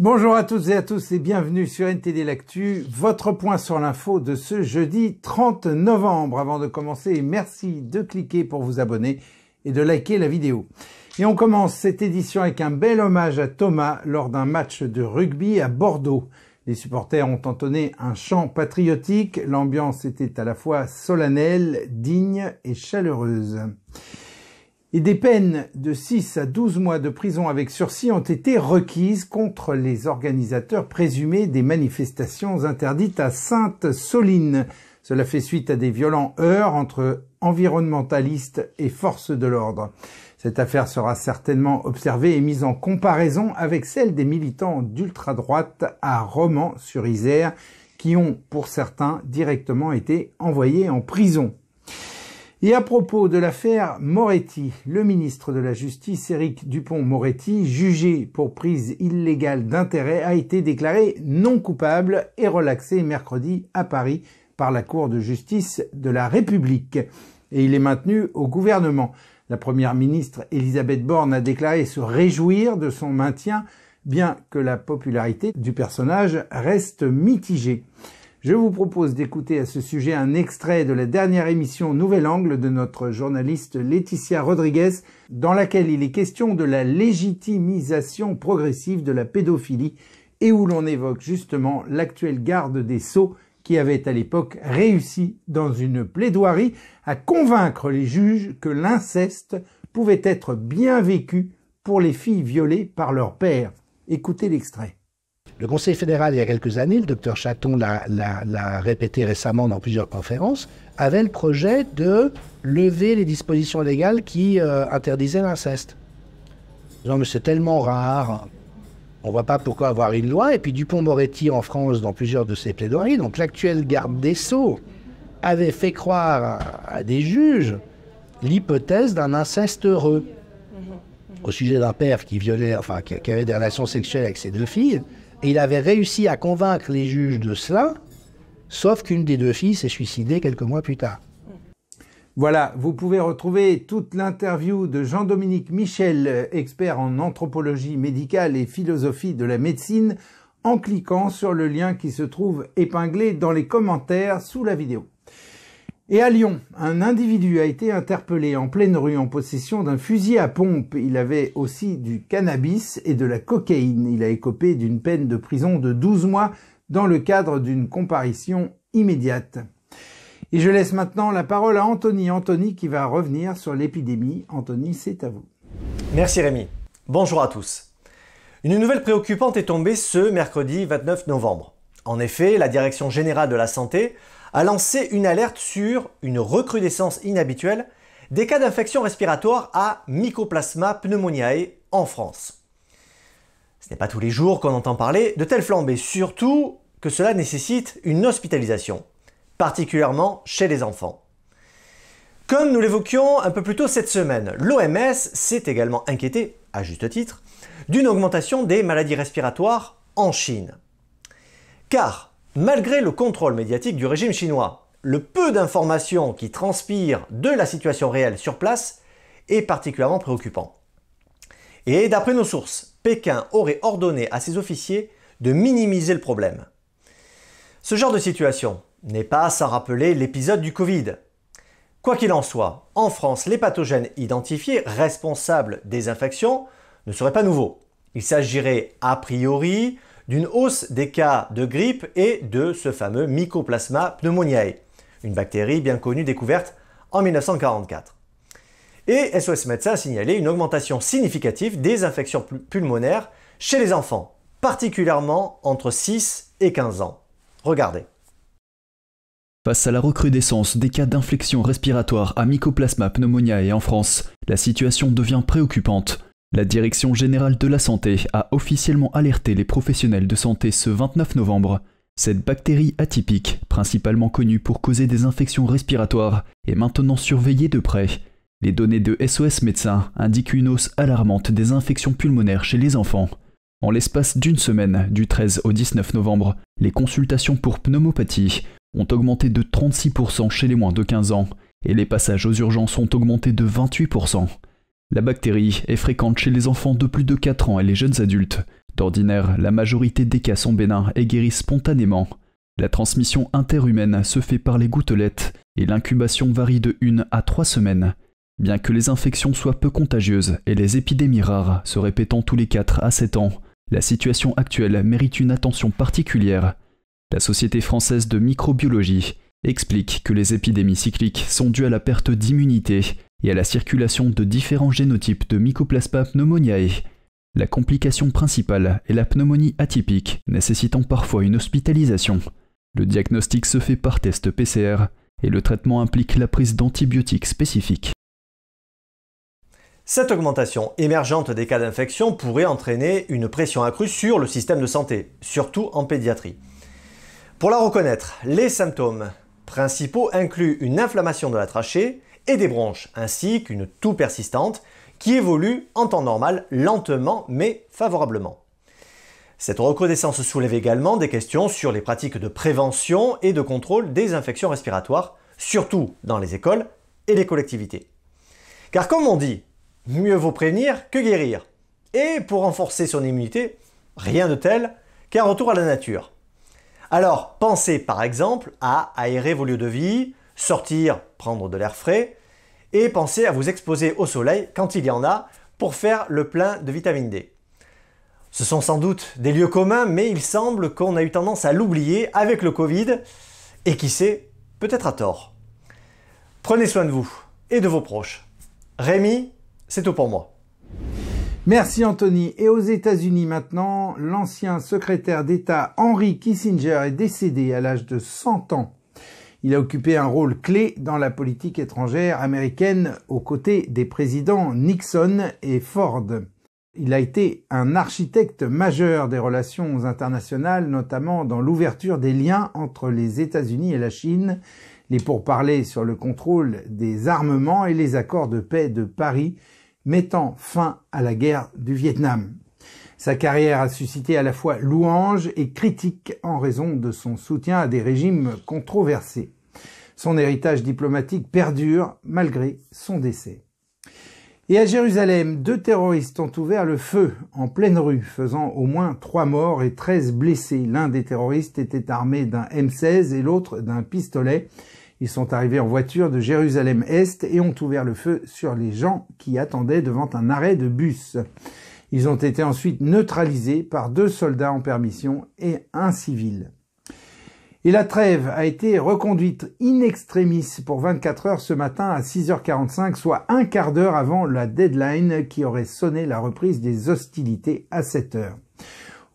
Bonjour à toutes et à tous et bienvenue sur NTD L'Actu, votre point sur l'info de ce jeudi 30 novembre. Avant de commencer, merci de cliquer pour vous abonner et de liker la vidéo. Et on commence cette édition avec un bel hommage à Thomas lors d'un match de rugby à Bordeaux. Les supporters ont entonné un chant patriotique, l'ambiance était à la fois solennelle, digne et chaleureuse et des peines de 6 à 12 mois de prison avec sursis ont été requises contre les organisateurs présumés des manifestations interdites à Sainte-Soline. Cela fait suite à des violents heurts entre environnementalistes et forces de l'ordre. Cette affaire sera certainement observée et mise en comparaison avec celle des militants d'ultra-droite à Romans-sur-Isère qui ont, pour certains, directement été envoyés en prison. Et à propos de l'affaire Moretti, le ministre de la Justice, Éric Dupont-Moretti, jugé pour prise illégale d'intérêt, a été déclaré non coupable et relaxé mercredi à Paris par la Cour de justice de la République. Et il est maintenu au gouvernement. La première ministre Elisabeth Borne a déclaré se réjouir de son maintien, bien que la popularité du personnage reste mitigée. Je vous propose d'écouter à ce sujet un extrait de la dernière émission Nouvel Angle de notre journaliste Laetitia Rodriguez, dans laquelle il est question de la légitimisation progressive de la pédophilie et où l'on évoque justement l'actuel garde des Sceaux qui avait à l'époque réussi dans une plaidoirie à convaincre les juges que l'inceste pouvait être bien vécu pour les filles violées par leur père. Écoutez l'extrait. Le Conseil fédéral, il y a quelques années, le docteur Chaton l'a répété récemment dans plusieurs conférences, avait le projet de lever les dispositions légales qui euh, interdisaient l'inceste. Non, mais c'est tellement rare. On ne voit pas pourquoi avoir une loi. Et puis Dupont-Moretti en France, dans plusieurs de ses plaidoiries, donc l'actuel garde des Sceaux, avait fait croire à, des juges l'hypothèse d'un inceste heureux. Au sujet d'un père qui violait, enfin, qui avait des relations sexuelles avec ses deux filles. Il avait réussi à convaincre les juges de cela, sauf qu'une des deux filles s'est suicidée quelques mois plus tard. Voilà, vous pouvez retrouver toute l'interview de Jean-Dominique Michel, expert en anthropologie médicale et philosophie de la médecine, en cliquant sur le lien qui se trouve épinglé dans les commentaires sous la vidéo. Et à Lyon, un individu a été interpellé en pleine rue en possession d'un fusil à pompe. Il avait aussi du cannabis et de la cocaïne. Il a écopé d'une peine de prison de 12 mois dans le cadre d'une comparution immédiate. Et je laisse maintenant la parole à Anthony. Anthony qui va revenir sur l'épidémie. Anthony, c'est à vous. Merci Rémi. Bonjour à tous. Une nouvelle préoccupante est tombée ce mercredi 29 novembre. En effet, la Direction générale de la santé a lancé une alerte sur une recrudescence inhabituelle des cas d'infection respiratoire à Mycoplasma pneumoniae en France. Ce n'est pas tous les jours qu'on entend parler de telles flambées, surtout que cela nécessite une hospitalisation, particulièrement chez les enfants. Comme nous l'évoquions un peu plus tôt cette semaine, l'OMS s'est également inquiété, à juste titre, d'une augmentation des maladies respiratoires en Chine. Car Malgré le contrôle médiatique du régime chinois, le peu d'informations qui transpirent de la situation réelle sur place est particulièrement préoccupant. Et d'après nos sources, Pékin aurait ordonné à ses officiers de minimiser le problème. Ce genre de situation n'est pas sans rappeler l'épisode du Covid. Quoi qu'il en soit, en France, les pathogènes identifiés responsables des infections ne seraient pas nouveaux. Il s'agirait a priori d'une hausse des cas de grippe et de ce fameux Mycoplasma pneumoniae, une bactérie bien connue découverte en 1944. Et SOS Médecins a signalé une augmentation significative des infections pulmonaires chez les enfants, particulièrement entre 6 et 15 ans. Regardez. Face à la recrudescence des cas d'infection respiratoire à Mycoplasma pneumoniae en France, la situation devient préoccupante. La Direction générale de la santé a officiellement alerté les professionnels de santé ce 29 novembre. Cette bactérie atypique, principalement connue pour causer des infections respiratoires, est maintenant surveillée de près. Les données de SOS Médecins indiquent une hausse alarmante des infections pulmonaires chez les enfants. En l'espace d'une semaine, du 13 au 19 novembre, les consultations pour pneumopathie ont augmenté de 36% chez les moins de 15 ans, et les passages aux urgences ont augmenté de 28%. La bactérie est fréquente chez les enfants de plus de 4 ans et les jeunes adultes. D'ordinaire, la majorité des cas sont bénins et guérissent spontanément. La transmission interhumaine se fait par les gouttelettes et l'incubation varie de 1 à 3 semaines. Bien que les infections soient peu contagieuses et les épidémies rares se répétant tous les 4 à 7 ans, la situation actuelle mérite une attention particulière. La Société française de microbiologie explique que les épidémies cycliques sont dues à la perte d'immunité et à la circulation de différents génotypes de Mycoplasma pneumoniae. La complication principale est la pneumonie atypique, nécessitant parfois une hospitalisation. Le diagnostic se fait par test PCR et le traitement implique la prise d'antibiotiques spécifiques. Cette augmentation émergente des cas d'infection pourrait entraîner une pression accrue sur le système de santé, surtout en pédiatrie. Pour la reconnaître, les symptômes principaux incluent une inflammation de la trachée et des bronches, ainsi qu'une toux persistante qui évolue en temps normal lentement mais favorablement. Cette recrudescence soulève également des questions sur les pratiques de prévention et de contrôle des infections respiratoires, surtout dans les écoles et les collectivités. Car comme on dit, mieux vaut prévenir que guérir. Et pour renforcer son immunité, rien de tel qu'un retour à la nature. Alors pensez par exemple à aérer vos lieux de vie, sortir, prendre de l'air frais, et pensez à vous exposer au soleil quand il y en a pour faire le plein de vitamine D. Ce sont sans doute des lieux communs, mais il semble qu'on a eu tendance à l'oublier avec le Covid, et qui sait, peut-être à tort. Prenez soin de vous et de vos proches. Rémi, c'est tout pour moi. Merci Anthony. Et aux États-Unis maintenant, l'ancien secrétaire d'État Henry Kissinger est décédé à l'âge de 100 ans. Il a occupé un rôle clé dans la politique étrangère américaine aux côtés des présidents Nixon et Ford. Il a été un architecte majeur des relations internationales, notamment dans l'ouverture des liens entre les États-Unis et la Chine, les pourparlers sur le contrôle des armements et les accords de paix de Paris mettant fin à la guerre du Vietnam. Sa carrière a suscité à la fois louanges et critiques en raison de son soutien à des régimes controversés. Son héritage diplomatique perdure malgré son décès. Et à Jérusalem, deux terroristes ont ouvert le feu en pleine rue, faisant au moins trois morts et treize blessés. L'un des terroristes était armé d'un M16 et l'autre d'un pistolet. Ils sont arrivés en voiture de Jérusalem-Est et ont ouvert le feu sur les gens qui attendaient devant un arrêt de bus. Ils ont été ensuite neutralisés par deux soldats en permission et un civil. Et la trêve a été reconduite in extremis pour 24 heures ce matin à 6h45, soit un quart d'heure avant la deadline qui aurait sonné la reprise des hostilités à 7 heures.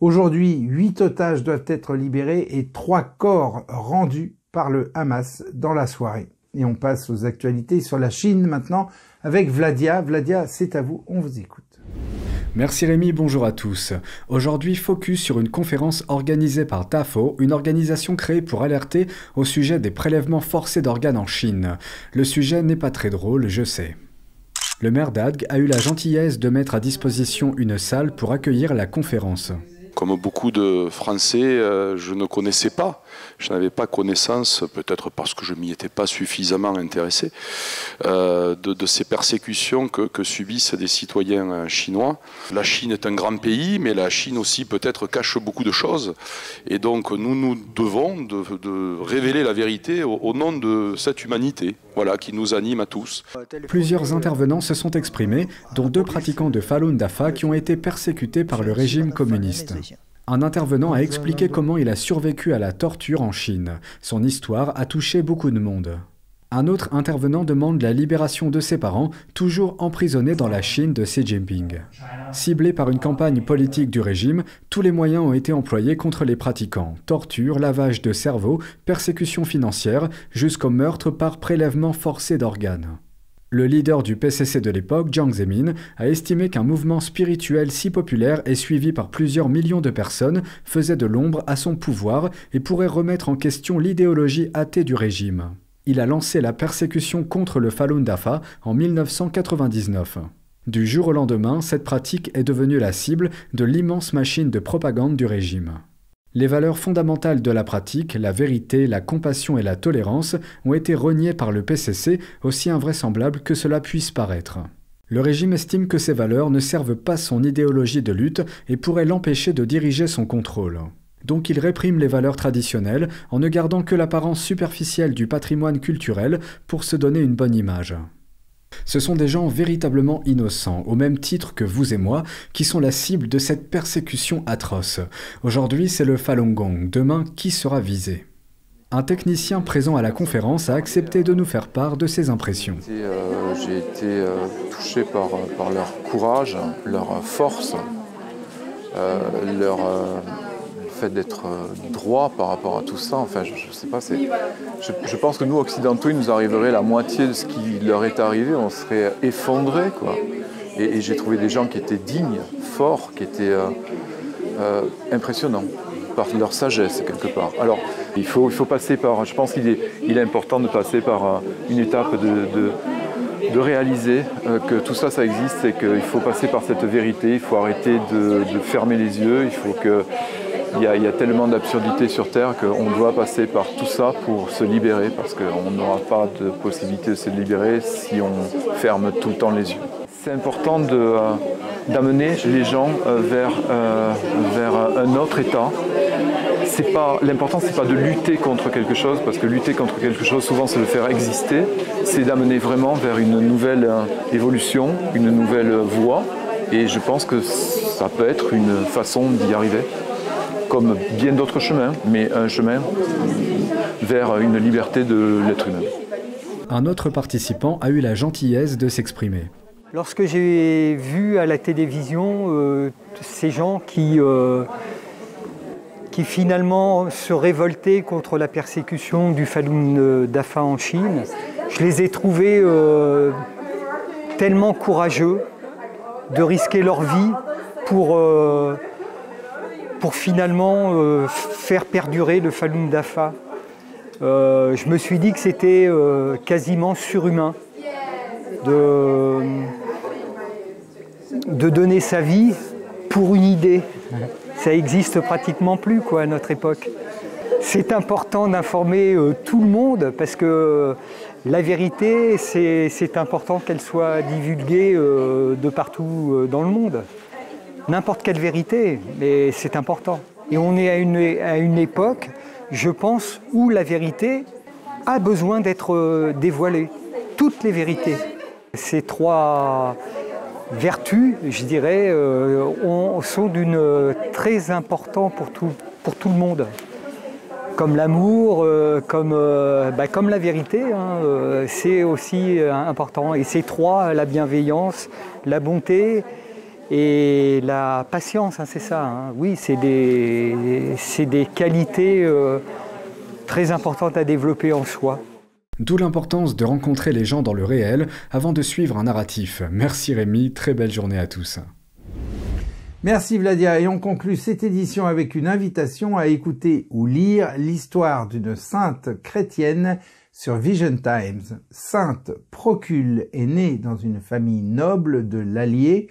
Aujourd'hui, huit otages doivent être libérés et trois corps rendus par le Hamas dans la soirée. Et on passe aux actualités sur la Chine maintenant avec Vladia. Vladia, c'est à vous, on vous écoute. Merci Rémi, bonjour à tous. Aujourd'hui, focus sur une conférence organisée par TAFO, une organisation créée pour alerter au sujet des prélèvements forcés d'organes en Chine. Le sujet n'est pas très drôle, je sais. Le maire d'Adg a eu la gentillesse de mettre à disposition une salle pour accueillir la conférence. Comme beaucoup de Français, euh, je ne connaissais pas, je n'avais pas connaissance, peut-être parce que je m'y étais pas suffisamment intéressé, euh, de, ces persécutions que, subissent des citoyens euh, chinois. La Chine est un grand pays, mais la Chine aussi peut-être cache beaucoup de choses. Et donc nous nous devons de, révéler la vérité au, au, nom de cette humanité, voilà, qui nous anime à tous. Plusieurs intervenants se sont exprimés, dont deux pratiquants de Falun Dafa qui ont été persécutés par le régime communiste. Un intervenant a expliqué comment il a survécu à la torture en Chine. Son histoire a touché beaucoup de monde. Un autre intervenant demande la libération de ses parents, toujours emprisonnés dans la Chine de Xi Jinping. Ciblé par une campagne politique du régime, tous les moyens ont été employés contre les pratiquants. Torture, lavage de cerveau, persécution financière, jusqu'au meurtre par prélèvement forcé d'organes. Le leader du PCC de l'époque, Jiang Zemin, a estimé qu'un mouvement spirituel si populaire et suivi par plusieurs millions de personnes faisait de l'ombre à son pouvoir et pourrait remettre en question l'idéologie athée du régime. Il a lancé la persécution contre le Falun Dafa en 1999. Du jour au lendemain, cette pratique est devenue la cible de l'immense machine de propagande du régime. Les valeurs fondamentales de la pratique, la vérité, la compassion et la tolérance, ont été reniées par le PCC, aussi invraisemblable que cela puisse paraître. Le régime estime que ces valeurs ne servent pas son idéologie de lutte et pourraient l'empêcher de diriger son contrôle. Donc il réprime les valeurs traditionnelles en ne gardant que l'apparence superficielle du patrimoine culturel pour se donner une bonne image. Ce sont des gens véritablement innocents, au même titre que vous et moi, qui sont la cible de cette persécution atroce. Aujourd'hui, c'est le Falun Gong. Demain, qui sera visé? Un technicien présent à la conférence a accepté de nous faire part de ses impressions. Euh, j'ai été euh, touché par, par, leur courage, leur force, euh, leur fait d'être euh, droit par rapport à tout ça, enfin, je, sais pas, je, pense que nous, occidentaux, il nous arriverait la moitié de ce qui leur est arrivé, on serait effondrés, quoi. Et, j'ai trouvé des gens qui étaient dignes, forts, qui étaient euh, euh, impressionnants par leur sagesse, quelque part. Alors, il faut, il faut passer par, je pense qu'il est, il est important de passer par une étape de, de réaliser que tout ça, ça existe et qu'il faut passer par cette vérité, il faut arrêter de, de fermer les yeux, il faut que il y, a, tellement d'absurdités sur Terre qu'on doit passer par tout ça pour se libérer, parce qu'on n'aura pas de possibilité de se libérer si on ferme tout le temps les yeux. C'est important euh, d'amener les gens euh, vers, euh, vers un autre état. L'important, ce n'est pas de lutter contre quelque chose, parce que lutter contre quelque chose, souvent, c'est le faire exister. C'est d'amener vraiment vers une nouvelle évolution, une nouvelle voie. Et je pense que ça peut être une façon d'y arriver comme bien d'autres chemins, mais un chemin vers une liberté de l'être humain. Un autre participant a eu la gentillesse de s'exprimer. Lorsque j'ai vu à la télévision euh, ces gens qui, euh, qui finalement se révoltaient contre la persécution du Falun Dafa en Chine, je les ai trouvés euh, tellement courageux de risquer leur vie pour pour finalement euh, faire perdurer le Falun Dafa. Euh, je me suis dit que c'était euh, quasiment surhumain de, de donner sa vie pour une idée. Ça existe pratiquement plus à notre époque. C'est important d'informer tout le monde parce que la vérité, c'est important qu'elle soit divulguée de partout dans le monde n'importe quelle vérité, mais c'est important. Et on est à une, époque, je pense, où la vérité a besoin d'être euh, dévoilée. Toutes les vérités. Ces trois vertus, je dirais, euh, sont d'une très important pour tout, le monde. Comme l'amour, euh, comme, bah, comme la vérité, hein, c'est aussi important. Et ces trois, la bienveillance, la bonté et la patience, hein, c'est ça. Hein. Oui, c'est des, des, qualités euh, très importantes à développer en soi. D'où l'importance de rencontrer les gens dans le réel avant de suivre un narratif. Merci Rémi, très belle journée à tous. Merci Vladia et on conclut cette édition avec une invitation à écouter ou lire l'histoire d'une sainte chrétienne sur Vision Times. Sainte Procule est née dans une famille noble de l'Allier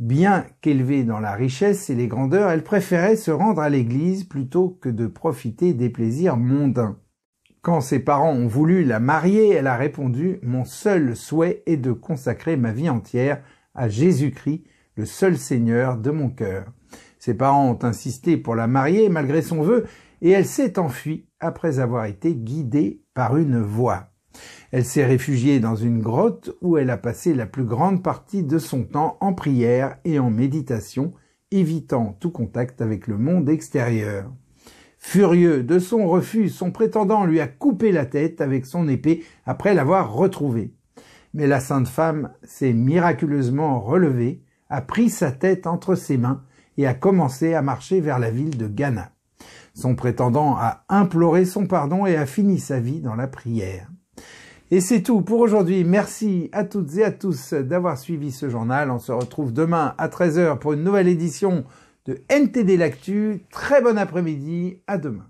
Bien qu'élevée dans la richesse et les grandeurs, elle préférait se rendre à l'église plutôt que de profiter des plaisirs mondains. Quand ses parents ont voulu la marier, elle a répondu Mon seul souhait est de consacrer ma vie entière à Jésus-Christ, le seul Seigneur de mon cœur. Ses parents ont insisté pour la marier malgré son vœu, et elle s'est enfuie après avoir été guidée par une voix. Elle s'est réfugiée dans une grotte où elle a passé la plus grande partie de son temps en prière et en méditation, évitant tout contact avec le monde extérieur. Furieux de son refus, son prétendant lui a coupé la tête avec son épée après l'avoir retrouvée. Mais la sainte femme s'est miraculeusement relevée, a pris sa tête entre ses mains et a commencé à marcher vers la ville de Ghana. Son prétendant a imploré son pardon et a fini sa vie dans la prière. Et c'est tout pour aujourd'hui. Merci à toutes et à tous d'avoir suivi ce journal. On se retrouve demain à 13h pour une nouvelle édition de NTD L'Actu. Très bon après-midi. À demain.